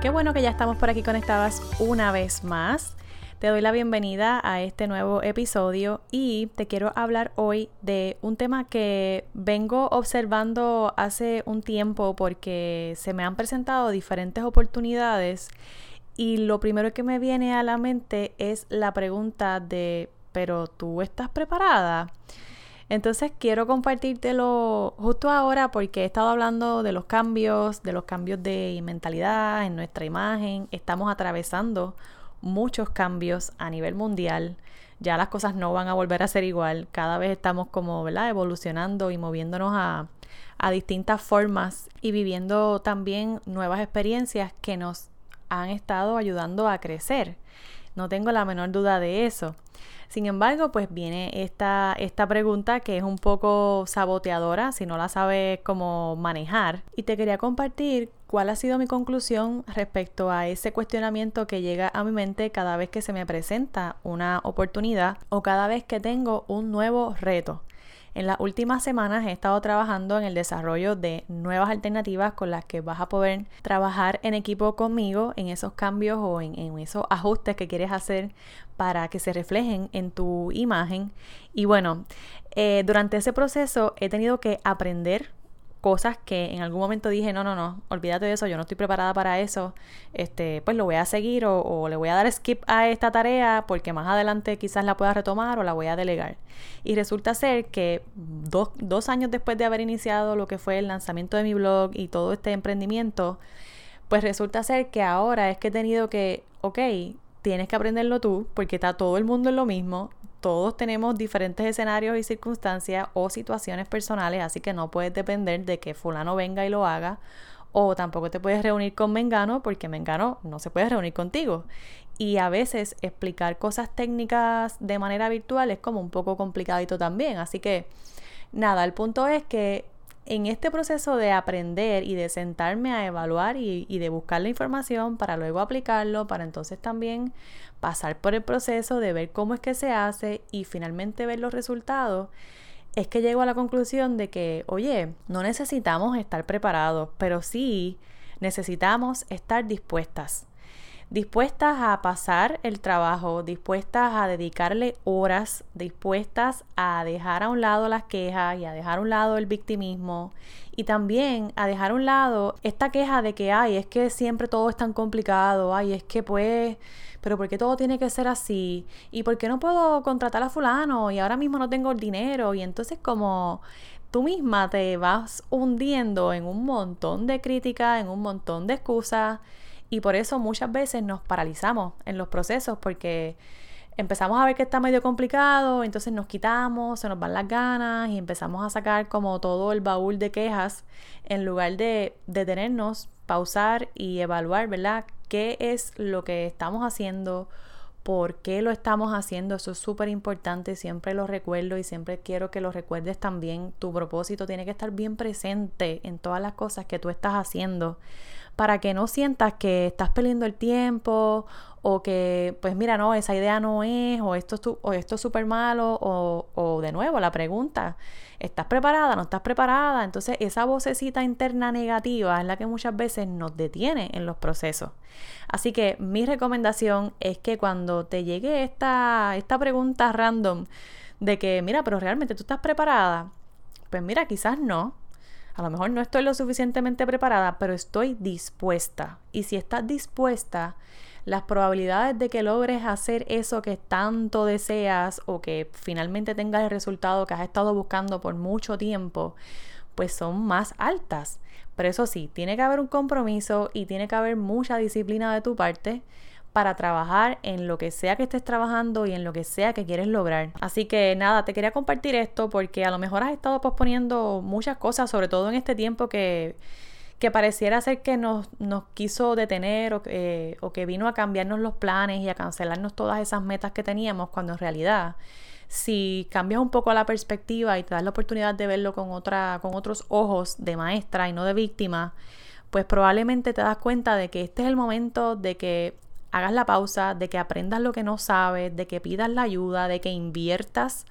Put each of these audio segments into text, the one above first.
Qué bueno que ya estamos por aquí conectadas una vez más. Te doy la bienvenida a este nuevo episodio y te quiero hablar hoy de un tema que vengo observando hace un tiempo porque se me han presentado diferentes oportunidades y lo primero que me viene a la mente es la pregunta de, pero tú estás preparada? Entonces quiero compartírtelo justo ahora porque he estado hablando de los cambios, de los cambios de mentalidad en nuestra imagen. Estamos atravesando muchos cambios a nivel mundial. Ya las cosas no van a volver a ser igual. Cada vez estamos como. Evolucionando y moviéndonos a distintas formas y viviendo también nuevas experiencias que nos han estado ayudando a crecer. No tengo la menor duda de eso. Sin embargo, pues viene esta, esta pregunta que es un poco saboteadora si no la sabes cómo manejar. Y te quería compartir cuál ha sido mi conclusión respecto a ese cuestionamiento que llega a mi mente cada vez que se me presenta una oportunidad o cada vez que tengo un nuevo reto. En las últimas semanas he estado trabajando en el desarrollo de nuevas alternativas con las que vas a poder trabajar en equipo conmigo en esos cambios o en, esos ajustes que quieres hacer para que se reflejen en tu imagen. Y bueno, eh, durante ese proceso he tenido que aprender cosas que en algún momento dije, no, no, no, olvídate de eso, yo no estoy preparada para eso, este, pues lo voy a seguir o, le voy a dar skip a esta tarea porque más adelante quizás la pueda retomar o la voy a delegar. Y resulta ser que dos, dos años después de haber iniciado lo que fue el lanzamiento de mi blog y todo este emprendimiento, pues resulta ser que ahora es que he tenido que, ok, tienes que aprenderlo tú porque está todo el mundo en lo mismo, todos tenemos diferentes escenarios y circunstancias o situaciones personales, así que no puedes depender de que fulano venga y lo haga, o tampoco te puedes reunir con Mengano porque Mengano no se puede reunir contigo. Y a veces explicar cosas técnicas de manera virtual es como un poco complicadito también, así que nada, el punto es que en este proceso de aprender y de sentarme a evaluar y, de buscar la información para luego aplicarlo, para entonces también pasar por el proceso de ver cómo es que se hace y finalmente ver los resultados, es que llego a la conclusión de que, oye, no necesitamos estar preparados, pero sí necesitamos estar dispuestas dispuestas a pasar el trabajo, dispuestas a dedicarle horas, dispuestas a dejar a un lado las quejas y a dejar a un lado el victimismo y también a dejar a un lado esta queja de que, ay, es que siempre todo es tan complicado, ay, es que pues, pero ¿por qué todo tiene que ser así? ¿Y por qué no puedo contratar a fulano? Y ahora mismo no tengo el dinero y entonces como tú misma te vas hundiendo en un montón de críticas, en un montón de excusas y por eso muchas veces nos paralizamos en los procesos porque empezamos a ver que está medio complicado, entonces nos quitamos, se nos van las ganas y empezamos a sacar como todo el baúl de quejas en lugar de detenernos, pausar y evaluar, ¿verdad? ¿Qué es lo que estamos haciendo? ¿Por qué lo estamos haciendo? Eso es súper importante, siempre lo recuerdo y siempre quiero que lo recuerdes también. Tu propósito tiene que estar bien presente en todas las cosas que tú estás haciendo para que no sientas que estás perdiendo el tiempo o que, pues mira, no, esa idea no es, o esto es, o esto es súper malo, o, o de nuevo la pregunta, ¿estás preparada? ¿No estás preparada? Entonces esa vocecita interna negativa es la que muchas veces nos detiene en los procesos. Así que mi recomendación es que cuando te llegue esta, esta pregunta random de que, mira, pero realmente tú estás preparada, pues mira, quizás no, a lo mejor no estoy lo suficientemente preparada, pero estoy dispuesta. Y si estás dispuesta, las probabilidades de que logres hacer eso que tanto deseas o que finalmente tengas el resultado que has estado buscando por mucho tiempo, pues son más altas. Pero eso sí, tiene que haber un compromiso y tiene que haber mucha disciplina de tu parte para trabajar en lo que sea que estés trabajando y en lo que sea que quieres lograr. Así que nada, te quería compartir esto porque a lo mejor has estado posponiendo muchas cosas, sobre todo en este tiempo que, que pareciera ser que nos, nos quiso detener o, eh, o que vino a cambiarnos los planes y a cancelarnos todas esas metas que teníamos, cuando en realidad si cambias un poco la perspectiva y te das la oportunidad de verlo con, otra, con otros ojos de maestra y no de víctima, pues probablemente te das cuenta de que este es el momento de que hagas la pausa, de que aprendas lo que no sabes, de que pidas la ayuda, de que inviertas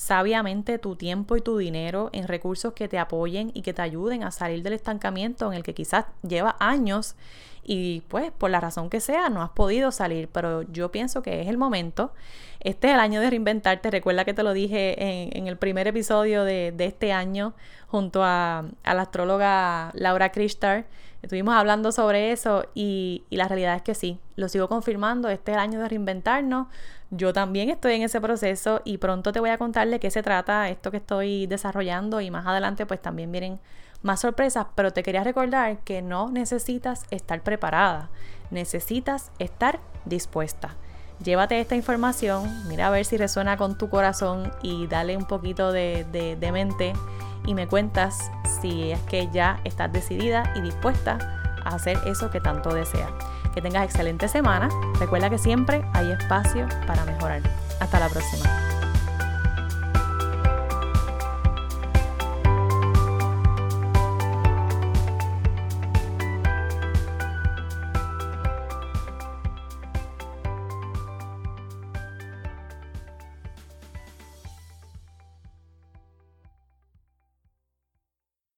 sabiamente tu tiempo y tu dinero en recursos que te apoyen y que te ayuden a salir del estancamiento en el que quizás lleva años y pues por la razón que sea no has podido salir, pero yo pienso que es el momento. Este es el año de reinventarte, recuerda que te lo dije en, el primer episodio de, este año junto a, la astróloga Laura Krishtar. Estuvimos hablando sobre eso y, y la realidad es que sí, lo sigo confirmando, este es el año de reinventarnos. Yo también estoy en ese proceso y pronto te voy a contar de qué se trata esto que estoy desarrollando y más adelante pues también vienen más sorpresas, pero te quería recordar que no necesitas estar preparada, necesitas estar dispuesta. Llévate esta información, mira a ver si resuena con tu corazón y dale un poquito de, de mente y me cuentas si es que ya estás decidida y dispuesta a hacer eso que tanto deseas. Que tengas excelente semana. Recuerda que siempre hay espacio para mejorar. Hasta la próxima.